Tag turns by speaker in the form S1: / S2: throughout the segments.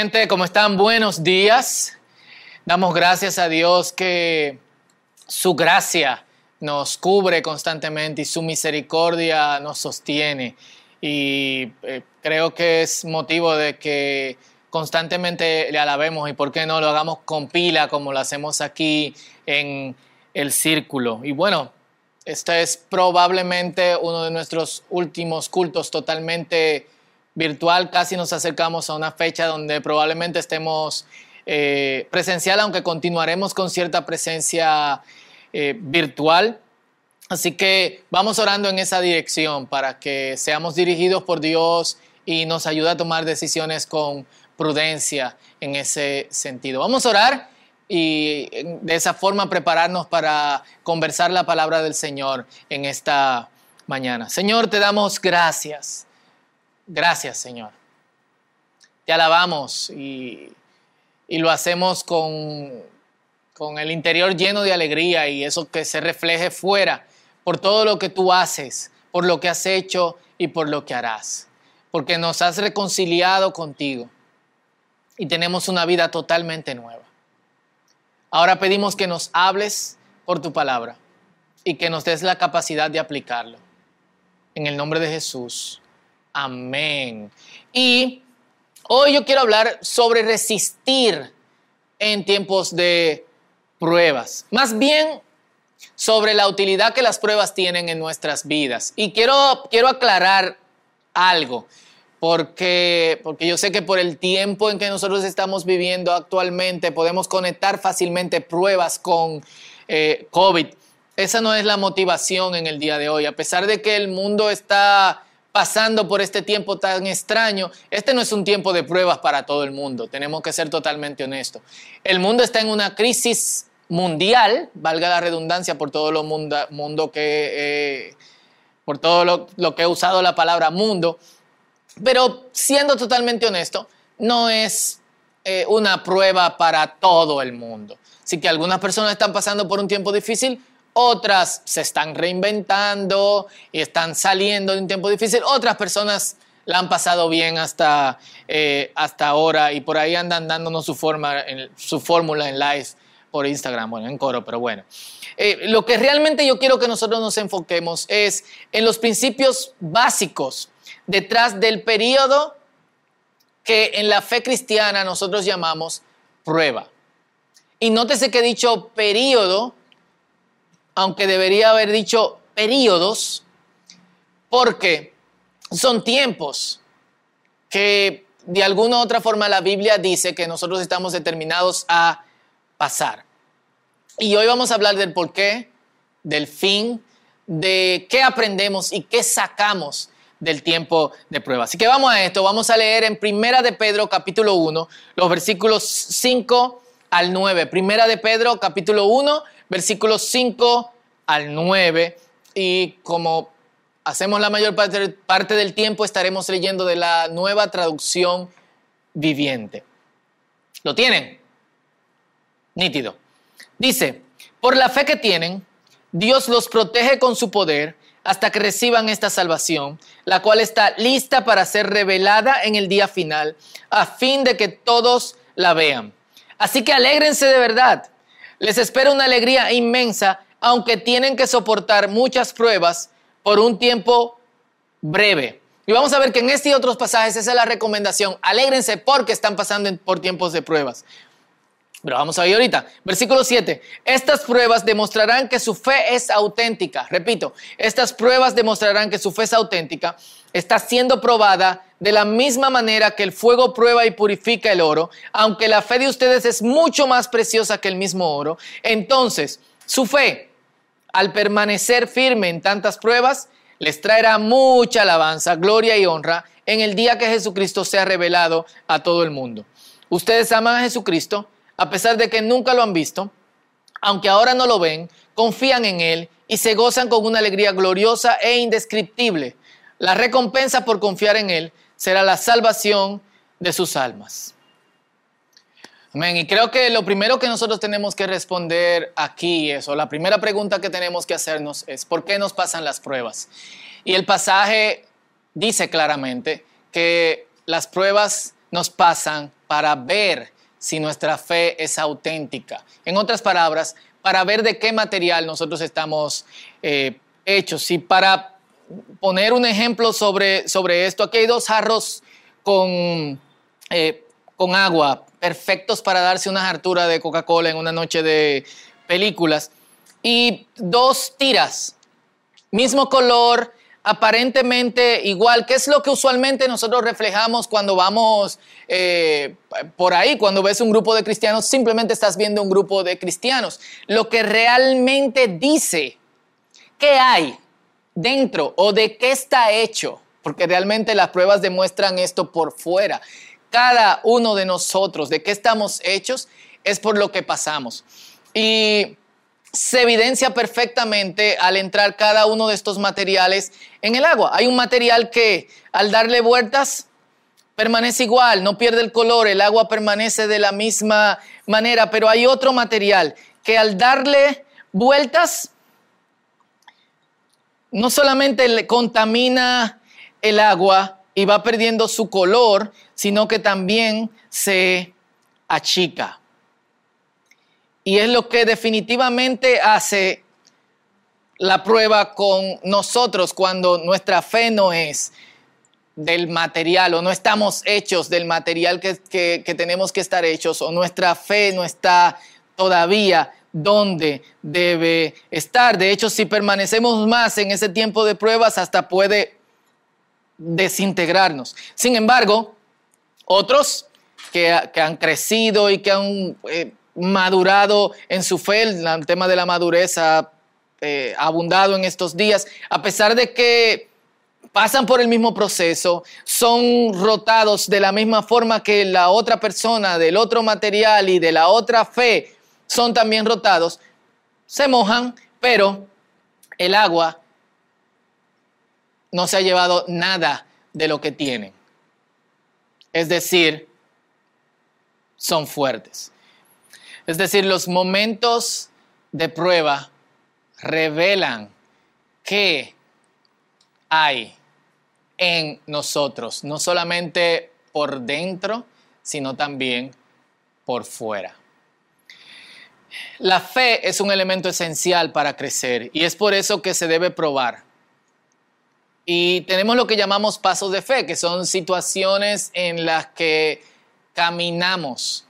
S1: Gente, ¿cómo están? Buenos días. Damos gracias a Dios que su gracia nos cubre constantemente y su misericordia nos sostiene. Y eh, creo que es motivo de que constantemente le alabemos y por qué no lo hagamos con pila como lo hacemos aquí en el círculo. Y bueno, este es probablemente uno de nuestros últimos cultos totalmente virtual casi nos acercamos a una fecha donde probablemente estemos eh, presencial, aunque continuaremos con cierta presencia eh, virtual. Así que vamos orando en esa dirección para que seamos dirigidos por Dios y nos ayude a tomar decisiones con prudencia en ese sentido. Vamos a orar y de esa forma prepararnos para conversar la palabra del Señor en esta mañana. Señor, te damos gracias Gracias, Señor. Te alabamos y, lo hacemos con, con el interior lleno de alegría y eso que se refleje fuera por todo lo que tú haces, por lo que has hecho y por lo que harás. Porque nos has reconciliado contigo y tenemos una vida totalmente nueva. Ahora pedimos que nos hables por tu palabra y que nos des la capacidad de aplicarlo. En el nombre de Jesús. Amén. Y hoy yo quiero hablar sobre resistir en tiempos de pruebas. Más bien sobre la utilidad que las pruebas tienen en nuestras vidas. Y quiero, quiero aclarar algo, porque, porque yo sé que por el tiempo en que nosotros estamos viviendo actualmente podemos conectar fácilmente pruebas con eh, COVID. Esa no es la motivación en el día de hoy. A pesar de que el mundo está pasando por este tiempo tan extraño, este no es un tiempo de pruebas para todo el mundo, tenemos que ser totalmente honestos. El mundo está en una crisis mundial, valga la redundancia por todo lo mundo, que, eh, por todo lo, que he usado la palabra mundo, pero siendo totalmente honesto, no es eh, una prueba para todo el mundo. Así que algunas personas están pasando por un tiempo difícil, otras se están reinventando y están saliendo de un tiempo difícil, otras personas la han pasado bien hasta, eh, hasta ahora y por ahí andan dándonos su, forma, su fórmula en live por Instagram, bueno, en coro, pero bueno. Eh, lo que realmente yo quiero que nosotros nos enfoquemos es en los principios básicos detrás del periodo que en la fe cristiana nosotros llamamos prueba. Y nótese que he dicho periodo aunque debería haber dicho periodos, porque son tiempos que de alguna u otra forma la Biblia dice que nosotros estamos determinados a pasar. Y hoy vamos a hablar del por qué, del fin, de qué aprendemos y qué sacamos del tiempo de prueba. Así que vamos a esto, vamos a leer en Primera de Pedro capítulo 1, los versículos 5 al 9. Primera de Pedro capítulo 1, versículos 5 al 9. Y como hacemos la mayor parte, del tiempo, estaremos leyendo de la nueva traducción viviente. ¿Lo tienen? Nítido. Dice, por la fe que tienen, Dios los protege con su poder hasta que reciban esta salvación, la cual está lista para ser revelada en el día final, a fin de que todos la vean. Así que alégrense de verdad les espera una alegría inmensa, aunque tienen que soportar muchas pruebas por un tiempo breve. Y vamos a ver que en este y otros pasajes esa es la recomendación. Alégrense porque están pasando por tiempos de pruebas. Pero vamos a ver ahorita. Versículo 7. Estas pruebas demostrarán que su fe es auténtica. Repito, estas pruebas demostrarán que su fe es auténtica. Está siendo probada de la misma manera que el fuego prueba y purifica el oro, aunque la fe de ustedes es mucho más preciosa que el mismo oro. Entonces, su fe, al permanecer firme en tantas pruebas, les traerá mucha alabanza, gloria y honra en el día que Jesucristo sea revelado a todo el mundo. Ustedes aman a Jesucristo a pesar de que nunca lo han visto, aunque ahora no lo ven, confían en Él y se gozan con una alegría gloriosa e indescriptible. La recompensa por confiar en Él será la salvación de sus almas. Amén. Y creo que lo primero que nosotros tenemos que responder aquí es, o la primera pregunta que tenemos que hacernos es, ¿por qué nos pasan las pruebas? Y el pasaje dice claramente que las pruebas nos pasan para ver si nuestra fe es auténtica. En otras palabras, para ver de qué material nosotros estamos eh, hechos. Y para poner un ejemplo sobre, sobre esto, aquí hay dos jarros con, eh, con agua, perfectos para darse una hartura de Coca-Cola en una noche de películas, y dos tiras, mismo color, aparentemente igual, que es lo que usualmente nosotros reflejamos cuando vamos eh, por ahí, cuando ves un grupo de cristianos, simplemente estás viendo un grupo de cristianos. Lo que realmente dice qué hay dentro o de qué está hecho, porque realmente las pruebas demuestran esto por fuera. Cada uno de nosotros, de qué estamos hechos, es por lo que pasamos. Y se evidencia perfectamente al entrar cada uno de estos materiales en el agua. Hay un material que al darle vueltas permanece igual, no pierde el color, el agua permanece de la misma manera, pero hay otro material que al darle vueltas no solamente contamina el agua y va perdiendo su color, sino que también se achica. Y es lo que definitivamente hace la prueba con nosotros cuando nuestra fe no es del material o no estamos hechos del material que, tenemos que estar hechos o nuestra fe no está todavía donde debe estar. De hecho, si permanecemos más en ese tiempo de pruebas, hasta puede desintegrarnos. Sin embargo, otros que, han crecido y que han eh, madurado en su fe, el tema de la madurez ha eh, abundado en estos días, a pesar de que pasan por el mismo proceso, son rotados de la misma forma que la otra persona, del otro material y de la otra fe, son también rotados, se mojan, pero el agua no se ha llevado nada de lo que tienen. Es decir, son fuertes. Es decir, los momentos de prueba revelan qué hay en nosotros, no solamente por dentro, sino también por fuera. La fe es un elemento esencial para crecer y es por eso que se debe probar. Y tenemos lo que llamamos pasos de fe, que son situaciones en las que caminamos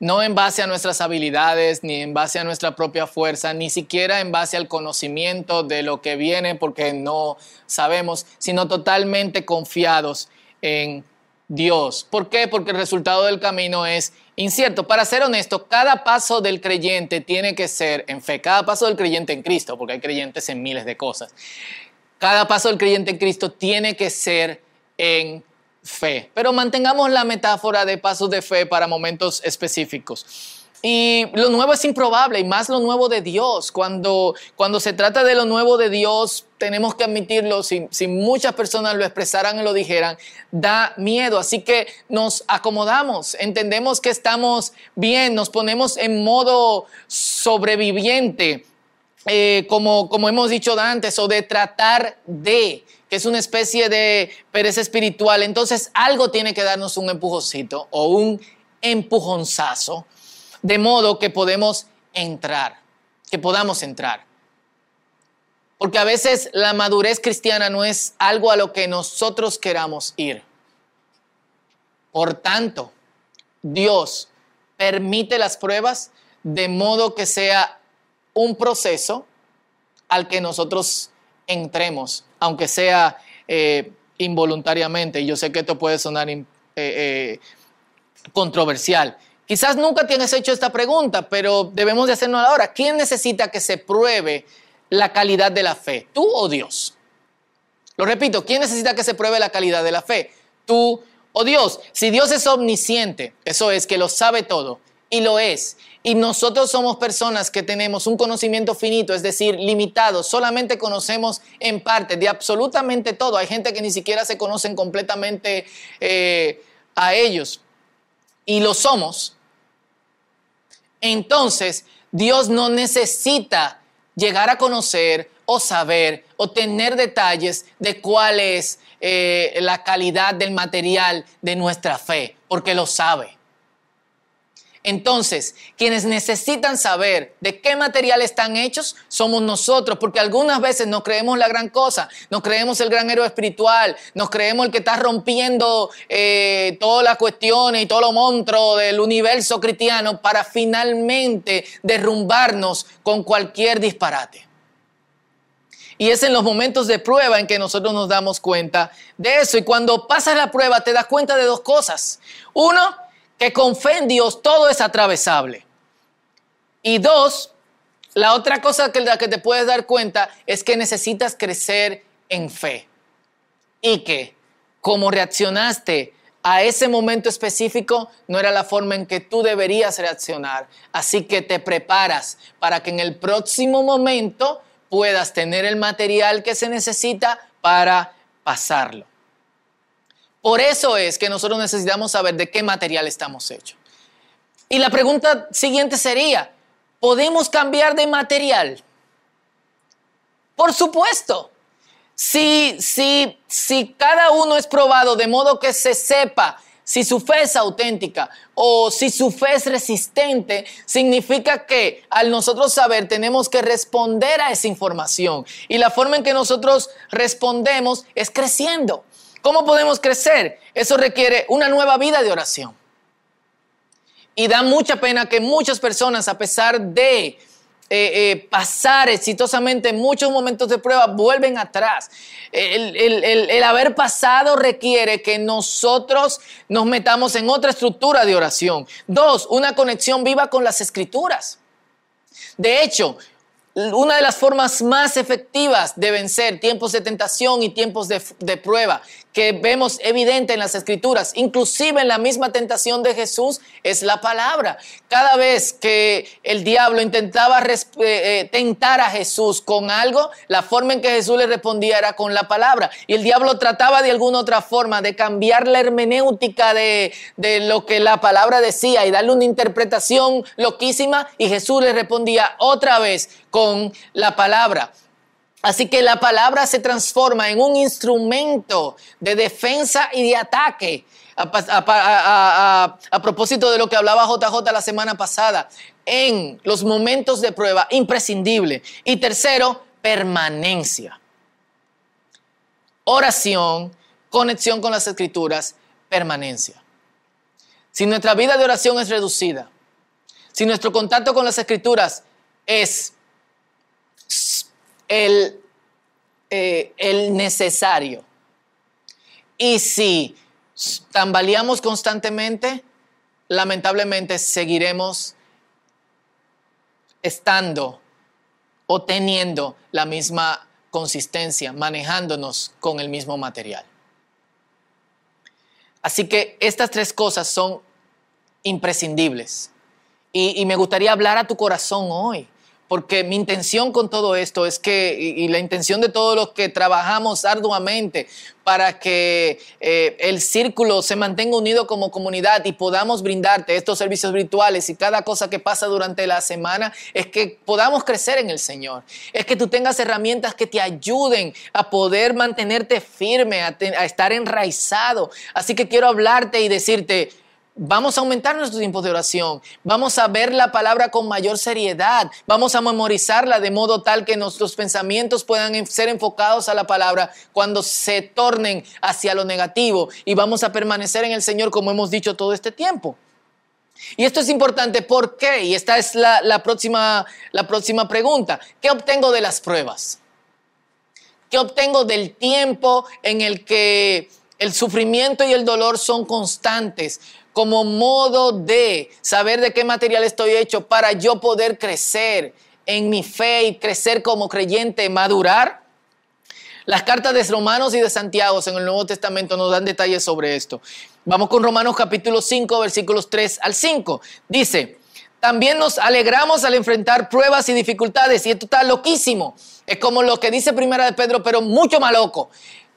S1: no en base a nuestras habilidades, ni en base a nuestra propia fuerza, ni siquiera en base al conocimiento de lo que viene, porque no sabemos, sino totalmente confiados en Dios. ¿Por qué? Porque el resultado del camino es incierto. Para ser honesto, cada paso del creyente tiene que ser en fe, cada paso del creyente en Cristo, porque hay creyentes en miles de cosas. Cada paso del creyente en Cristo tiene que ser en fe. Pero mantengamos la metáfora de pasos de fe para momentos específicos. Y lo nuevo es improbable, y más lo nuevo de Dios. Cuando, cuando se trata de lo nuevo de Dios, tenemos que admitirlo, si, muchas personas lo expresaran y lo dijeran, da miedo. Así que nos acomodamos, entendemos que estamos bien, nos ponemos en modo sobreviviente, eh, como, como hemos dicho antes, o de tratar de que es una especie de pereza espiritual, entonces algo tiene que darnos un empujoncito o un empujonzazo, de modo que podemos entrar, que podamos entrar. Porque a veces la madurez cristiana no es algo a lo que nosotros queramos ir. Por tanto, Dios permite las pruebas de modo que sea un proceso al que nosotros entremos aunque sea eh, involuntariamente. Yo sé que esto puede sonar eh, eh, controversial. Quizás nunca tienes hecho esta pregunta, pero debemos de hacerlo ahora. ¿Quién necesita que se pruebe la calidad de la fe? ¿Tú o Dios? Lo repito, ¿quién necesita que se pruebe la calidad de la fe? ¿Tú o Dios? Si Dios es omnisciente, eso es que lo sabe todo, y lo es, y nosotros somos personas que tenemos un conocimiento finito, es decir, limitado. Solamente conocemos en parte de absolutamente todo. Hay gente que ni siquiera se conocen completamente eh, a ellos. Y lo somos. Entonces, Dios no necesita llegar a conocer o saber o tener detalles de cuál es eh, la calidad del material de nuestra fe, porque lo sabe. Entonces, quienes necesitan saber de qué material están hechos somos nosotros, porque algunas veces nos creemos la gran cosa, nos creemos el gran héroe espiritual, nos creemos el que está rompiendo eh, todas las cuestiones y todo lo monstruo del universo cristiano para finalmente derrumbarnos con cualquier disparate. Y es en los momentos de prueba en que nosotros nos damos cuenta de eso. Y cuando pasas la prueba te das cuenta de dos cosas. Uno, que con fe en Dios todo es atravesable. Y dos, la otra cosa que, la que te puedes dar cuenta es que necesitas crecer en fe. Y que como reaccionaste a ese momento específico no era la forma en que tú deberías reaccionar. Así que te preparas para que en el próximo momento puedas tener el material que se necesita para pasarlo. Por eso es que nosotros necesitamos saber de qué material estamos hechos. Y la pregunta siguiente sería, ¿podemos cambiar de material? Por supuesto. Si, si, si cada uno es probado de modo que se sepa si su fe es auténtica o si su fe es resistente, significa que al nosotros saber tenemos que responder a esa información. Y la forma en que nosotros respondemos es creciendo. ¿Cómo podemos crecer? Eso requiere una nueva vida de oración. Y da mucha pena que muchas personas, a pesar de eh, eh, pasar exitosamente muchos momentos de prueba, vuelven atrás. El, el, haber pasado requiere que nosotros nos metamos en otra estructura de oración. Dos, una conexión viva con las escrituras. De hecho, una de las formas más efectivas de vencer tiempos de tentación y tiempos de, prueba que vemos evidente en las escrituras, inclusive en la misma tentación de Jesús, es la palabra. Cada vez que el diablo intentaba eh, eh, tentar a Jesús con algo, la forma en que Jesús le respondía era con la palabra. Y el diablo trataba de alguna otra forma de cambiar la hermenéutica de, de lo que la palabra decía y darle una interpretación loquísima y Jesús le respondía otra vez con la palabra. Así que la palabra se transforma en un instrumento de defensa y de ataque. A, propósito de lo que hablaba JJ la semana pasada, en los momentos de prueba, imprescindible. Y tercero, permanencia. Oración, conexión con las escrituras, permanencia. Si nuestra vida de oración es reducida, si nuestro contacto con las escrituras es el, eh, el necesario. Y si tambaleamos constantemente, lamentablemente seguiremos estando o teniendo la misma consistencia, manejándonos con el mismo material. Así que estas tres cosas son imprescindibles. Y, y, me gustaría hablar a tu corazón hoy porque mi intención con todo esto es que, y, la intención de todos los que trabajamos arduamente para que eh, el círculo se mantenga unido como comunidad y podamos brindarte estos servicios virtuales y cada cosa que pasa durante la semana, es que podamos crecer en el Señor. Es que tú tengas herramientas que te ayuden a poder mantenerte firme, a estar enraizado. Así que quiero hablarte y decirte, Vamos a aumentar nuestros tiempos de oración. Vamos a ver la palabra con mayor seriedad. Vamos a memorizarla de modo tal que nuestros pensamientos puedan ser enfocados a la palabra cuando se tornen hacia lo negativo. Y vamos a permanecer en el Señor como hemos dicho todo este tiempo. Y esto es importante, ¿por qué? Y esta es la, próxima, la próxima pregunta. ¿Qué obtengo de las pruebas? ¿Qué obtengo del tiempo en el que el sufrimiento y el dolor son constantes? Como modo de saber de qué material estoy hecho para yo poder crecer en mi fe y crecer como creyente, madurar. Las cartas de Romanos y de Santiago en el Nuevo Testamento nos dan detalles sobre esto. Vamos con Romanos capítulo 5, versículos 3 al 5. Dice, también nos alegramos al enfrentar pruebas y dificultades y esto está loquísimo. Es como lo que dice Primera de Pedro, pero mucho más loco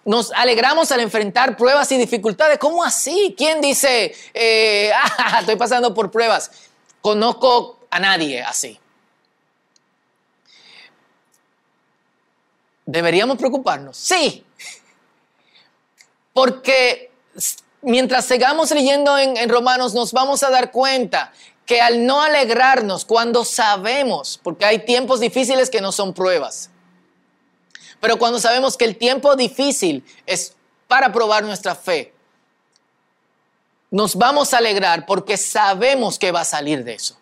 S1: nos alegramos al enfrentar pruebas y dificultades. ¿Cómo así? ¿Quién dice, eh, ah, estoy pasando por pruebas? Conozco a nadie así. ¿Deberíamos preocuparnos? Sí. Porque mientras sigamos leyendo en, en, Romanos nos vamos a dar cuenta que al no alegrarnos cuando sabemos, porque hay tiempos difíciles que no son pruebas, pero cuando sabemos que el tiempo difícil es para probar nuestra fe, nos vamos a alegrar porque sabemos que va a salir de eso.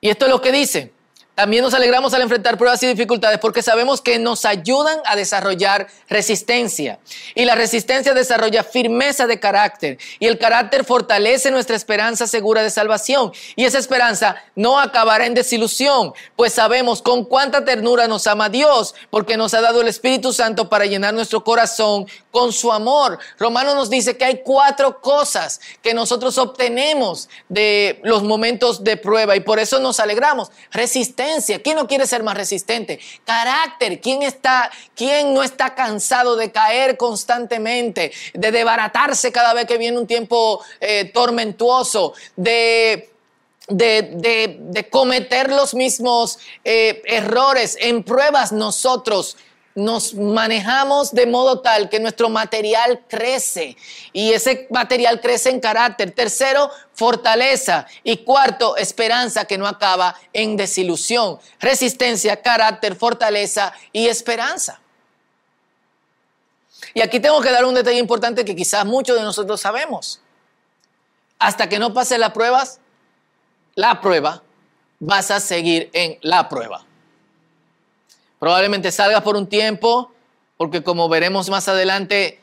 S1: Y esto es lo que dice. También nos alegramos al enfrentar pruebas y dificultades porque sabemos que nos ayudan a desarrollar resistencia. Y la resistencia desarrolla firmeza de carácter. Y el carácter fortalece nuestra esperanza segura de salvación. Y esa esperanza no acabará en desilusión, pues sabemos con cuánta ternura nos ama Dios, porque nos ha dado el Espíritu Santo para llenar nuestro corazón con su amor. Romano nos dice que hay cuatro cosas que nosotros obtenemos de los momentos de prueba y por eso nos alegramos. Resistencia ¿Quién no quiere ser más resistente? Carácter. ¿Quién, está, quién no está cansado de caer constantemente? De desbaratarse cada vez que viene un tiempo eh, tormentuoso. De de, cometer los mismos eh, errores. En pruebas nosotros nos manejamos de modo tal que nuestro material crece y ese material crece en carácter. Tercero, fortaleza. Y cuarto, esperanza que no acaba en desilusión. Resistencia, carácter, fortaleza y esperanza. Y aquí tengo que dar un detalle importante que quizás muchos de nosotros sabemos. Hasta que no pase las pruebas, la prueba, vas a seguir en la prueba. Probablemente salgas por un tiempo, porque como veremos más adelante,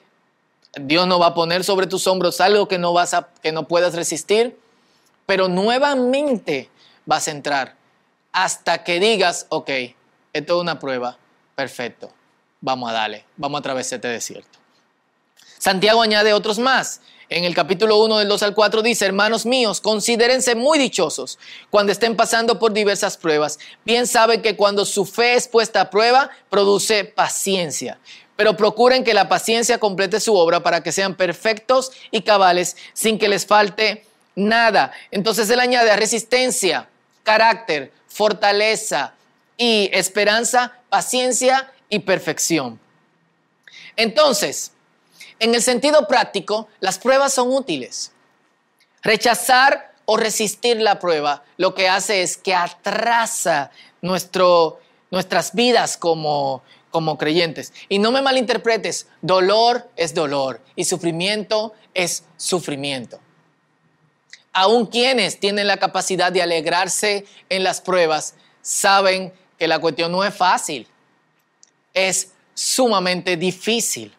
S1: Dios no va a poner sobre tus hombros algo que no, vas a, que no puedas resistir, pero nuevamente vas a entrar hasta que digas, ok, esto es una prueba, perfecto, vamos a darle, vamos a atravesar este desierto. Santiago añade otros más. En el capítulo 1 del 2 al 4 dice, hermanos míos, considérense muy dichosos cuando estén pasando por diversas pruebas. Bien saben que cuando su fe es puesta a prueba, produce paciencia. Pero procuren que la paciencia complete su obra para que sean perfectos y cabales sin que les falte nada. Entonces él añade resistencia, carácter, fortaleza y esperanza, paciencia y perfección. Entonces, en el sentido práctico, las pruebas son útiles. Rechazar o resistir la prueba lo que hace es que atrasa nuestro, nuestras vidas como, como creyentes. Y no me malinterpretes, dolor es dolor y sufrimiento es sufrimiento. Aún quienes tienen la capacidad de alegrarse en las pruebas saben que la cuestión no es fácil, es sumamente difícil.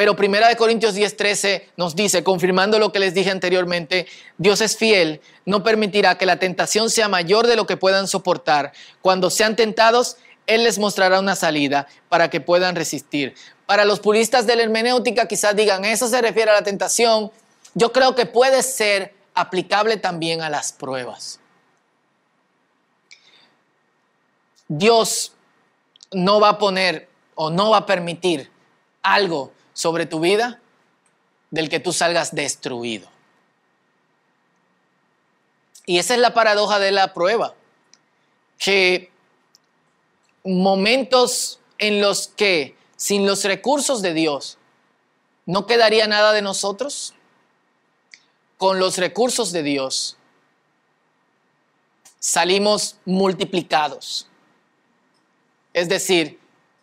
S1: Pero Primera de Corintios 10:13 nos dice, confirmando lo que les dije anteriormente, Dios es fiel, no permitirá que la tentación sea mayor de lo que puedan soportar. Cuando sean tentados, Él les mostrará una salida para que puedan resistir. Para los puristas de la hermenéutica quizás digan, eso se refiere a la tentación. Yo creo que puede ser aplicable también a las pruebas. Dios no va a poner o no va a permitir algo sobre tu vida del que tú salgas destruido. Y esa es la paradoja de la prueba, que momentos en los que sin los recursos de Dios no quedaría nada de nosotros, con los recursos de Dios salimos multiplicados. Es decir,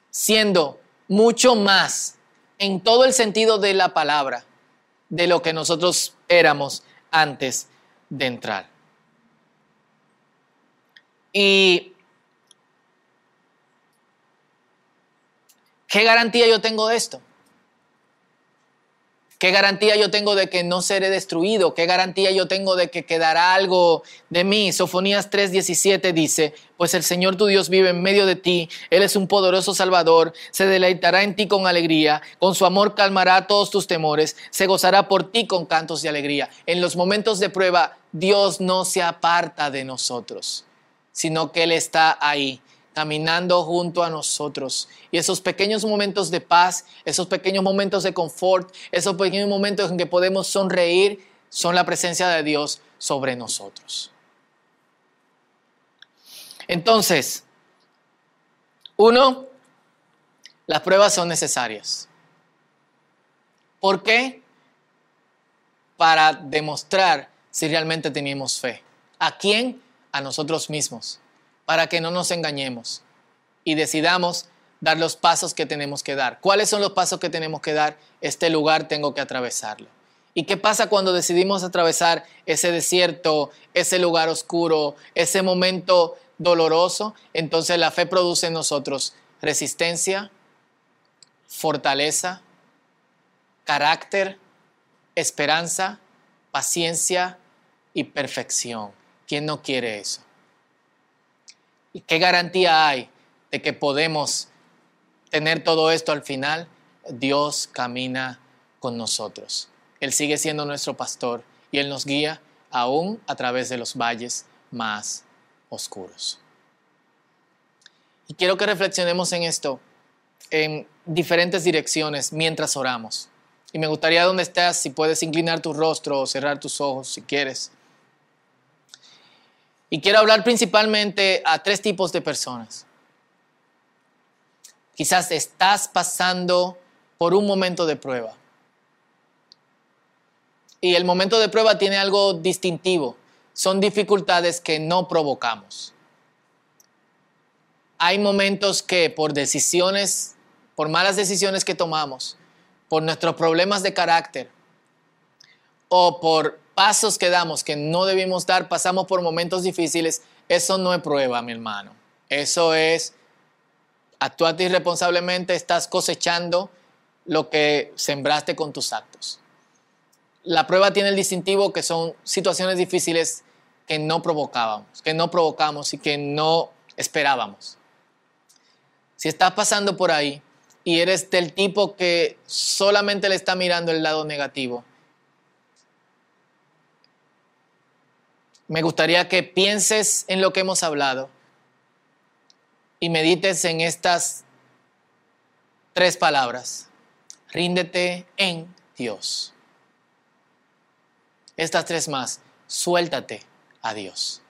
S1: siendo mucho más en todo el sentido de la palabra de lo que nosotros éramos antes de entrar. Y ¿qué garantía yo tengo de esto? ¿Qué garantía yo tengo de que no seré destruido? ¿Qué garantía yo tengo de que quedará algo de mí? Sofonías 3:17 dice, pues el Señor tu Dios vive en medio de ti, Él es un poderoso Salvador, se deleitará en ti con alegría, con su amor calmará todos tus temores, se gozará por ti con cantos de alegría. En los momentos de prueba, Dios no se aparta de nosotros, sino que Él está ahí caminando junto a nosotros. Y esos pequeños momentos de paz, esos pequeños momentos de confort, esos pequeños momentos en que podemos sonreír, son la presencia de Dios sobre nosotros. Entonces, uno, las pruebas son necesarias. ¿Por qué? para demostrar si realmente teníamos fe. ¿A quién? A nosotros mismos, para que no nos engañemos y decidamos dar los pasos que tenemos que dar. ¿Cuáles son los pasos que tenemos que dar? Este lugar tengo que atravesarlo. ¿Y qué pasa cuando decidimos atravesar ese desierto, ese lugar oscuro, ese momento doloroso? Entonces la fe produce en nosotros resistencia, fortaleza, carácter, esperanza, paciencia y perfección. ¿Quién no quiere eso? ¿Y qué garantía hay de que podemos tener todo esto al final? Dios camina con nosotros. Él sigue siendo nuestro pastor y Él nos guía aún a través de los valles más oscuros. Y quiero que reflexionemos en esto en diferentes direcciones mientras oramos. Y me gustaría donde estás, si puedes inclinar tu rostro o cerrar tus ojos si quieres. Y quiero hablar principalmente a tres tipos de personas. Quizás estás pasando por un momento de prueba. Y el momento de prueba tiene algo distintivo. Son dificultades que no provocamos. Hay momentos que por decisiones, por malas decisiones que tomamos, por nuestros problemas de carácter o por pasos que damos que no debimos dar, pasamos por momentos difíciles, eso no es prueba, mi hermano. Eso es, actuarte irresponsablemente, estás cosechando lo que sembraste con tus actos. La prueba tiene el distintivo que son situaciones difíciles que no provocábamos, que no provocamos y que no esperábamos. Si estás pasando por ahí y eres del tipo que solamente le está mirando el lado negativo, me gustaría que pienses en lo que hemos hablado y medites en estas tres palabras. Ríndete en Dios. Estas tres más. Suéltate a Dios.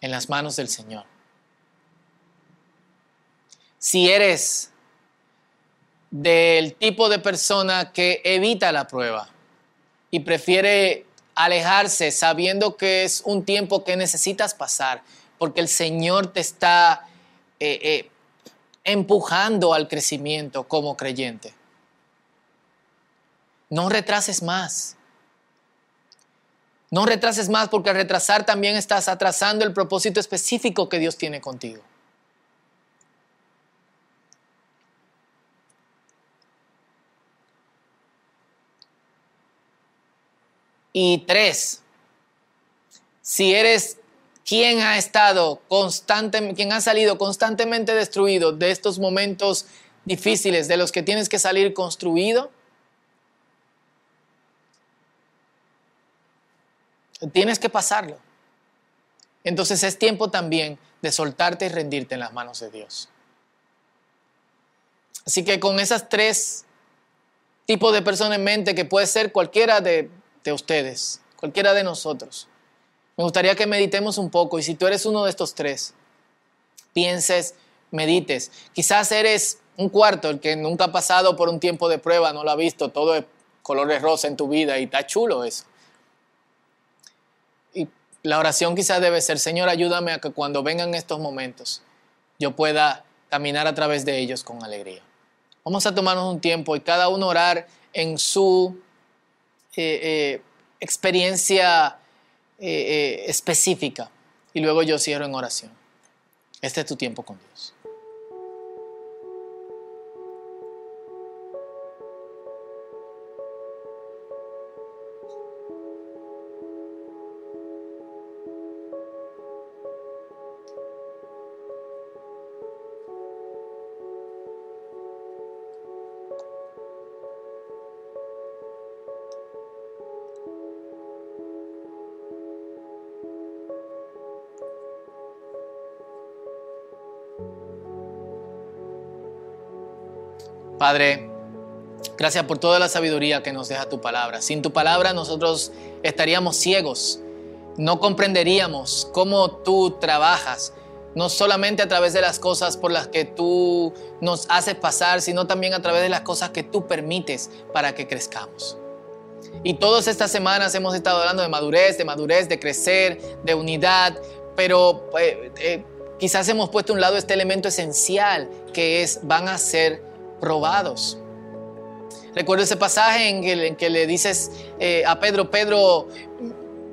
S1: En las manos del Señor si eres del tipo de persona que evita la prueba y prefiere alejarse sabiendo que es un tiempo que necesitas pasar, porque el Señor te está eh, eh, empujando al crecimiento como creyente. No retrases más. No retrases más porque al retrasar también estás atrasando el propósito específico que Dios tiene contigo. Y tres, si eres quien ha estado constante, quien ha salido constantemente destruido de estos momentos difíciles de los que tienes que salir construido, tienes que pasarlo. Entonces es tiempo también de soltarte y rendirte en las manos de Dios. Así que con esas tres tipos de personas en mente, que puede ser cualquiera de de ustedes, cualquiera de nosotros. Me gustaría que meditemos un poco y si tú eres uno de estos tres, pienses, medites. Quizás eres un cuarto, el que nunca ha pasado por un tiempo de prueba, no lo ha visto, todo es colores rosa en tu vida y está chulo eso. Y la oración quizás debe ser, Señor, ayúdame a que cuando vengan estos momentos yo pueda caminar a través de ellos con alegría. Vamos a tomarnos un tiempo y cada uno orar en su eh, eh, experiencia eh, específica y luego yo cierro en oración. Este es tu tiempo con Dios. Padre, gracias por toda la sabiduría que nos deja tu palabra. Sin tu palabra nosotros estaríamos ciegos, no comprenderíamos cómo tú trabajas, no solamente a través de las cosas por las que tú nos haces pasar, sino también a través de las cosas que tú permites para que crezcamos. Y todas estas semanas hemos estado hablando de madurez, de madurez, de crecer, de unidad, pero eh, eh, quizás hemos puesto a un lado este elemento esencial que es van a ser probados. Recuerdo ese pasaje en que, le dices eh, a Pedro, Pedro,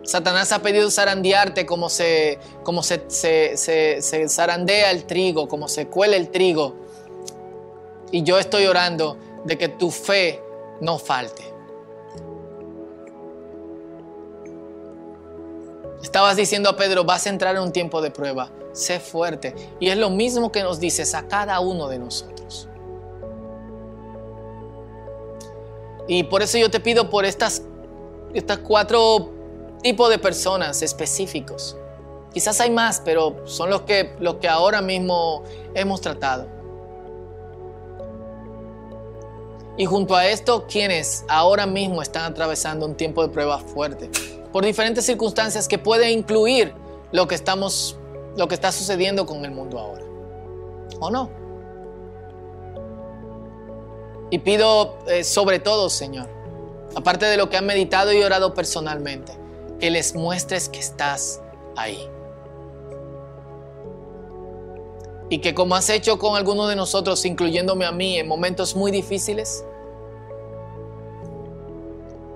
S1: Satanás ha pedido zarandearte como se, como se, se, zarandea el trigo, como se cuela el trigo. Y yo estoy orando de que tu fe no falte. Estabas diciendo a Pedro, vas a entrar en un tiempo de prueba, sé fuerte. Y es lo mismo que nos dices a cada uno de nosotros. Y por eso yo te pido por estas, estas cuatro tipo de personas específicos. Quizás hay más, pero son los que, los que ahora mismo hemos tratado. Y junto a esto, quienes ahora mismo están atravesando un tiempo de prueba fuerte, por diferentes circunstancias que pueden incluir lo que estamos, lo que está sucediendo con el mundo ahora. ¿O no? Y pido eh, sobre todo, Señor, aparte de lo que han meditado y orado personalmente, que les muestres que estás ahí. Y que como has hecho con algunos de nosotros, incluyéndome a mí, en momentos muy difíciles,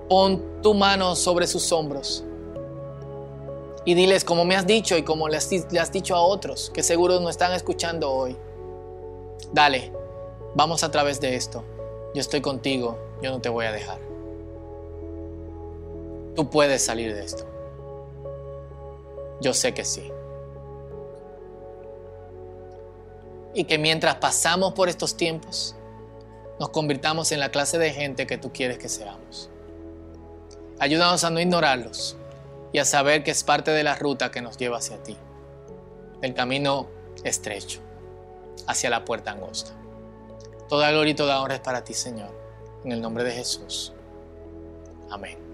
S1: pon tu mano sobre sus hombros y diles como me has dicho y como le has, dicho a otros que seguro no están escuchando hoy. Dale, vamos a través de esto. Yo estoy contigo, yo no te voy a dejar. Tú puedes salir de esto. Yo sé que sí. Y que mientras pasamos por estos tiempos, nos convirtamos en la clase de gente que tú quieres que seamos. Ayúdanos a no ignorarlos y a saber que es parte de la ruta que nos lleva hacia ti, del camino estrecho, hacia la puerta angosta. Toda gloria y toda honra es para ti, Señor, en el nombre de Jesús. Amén.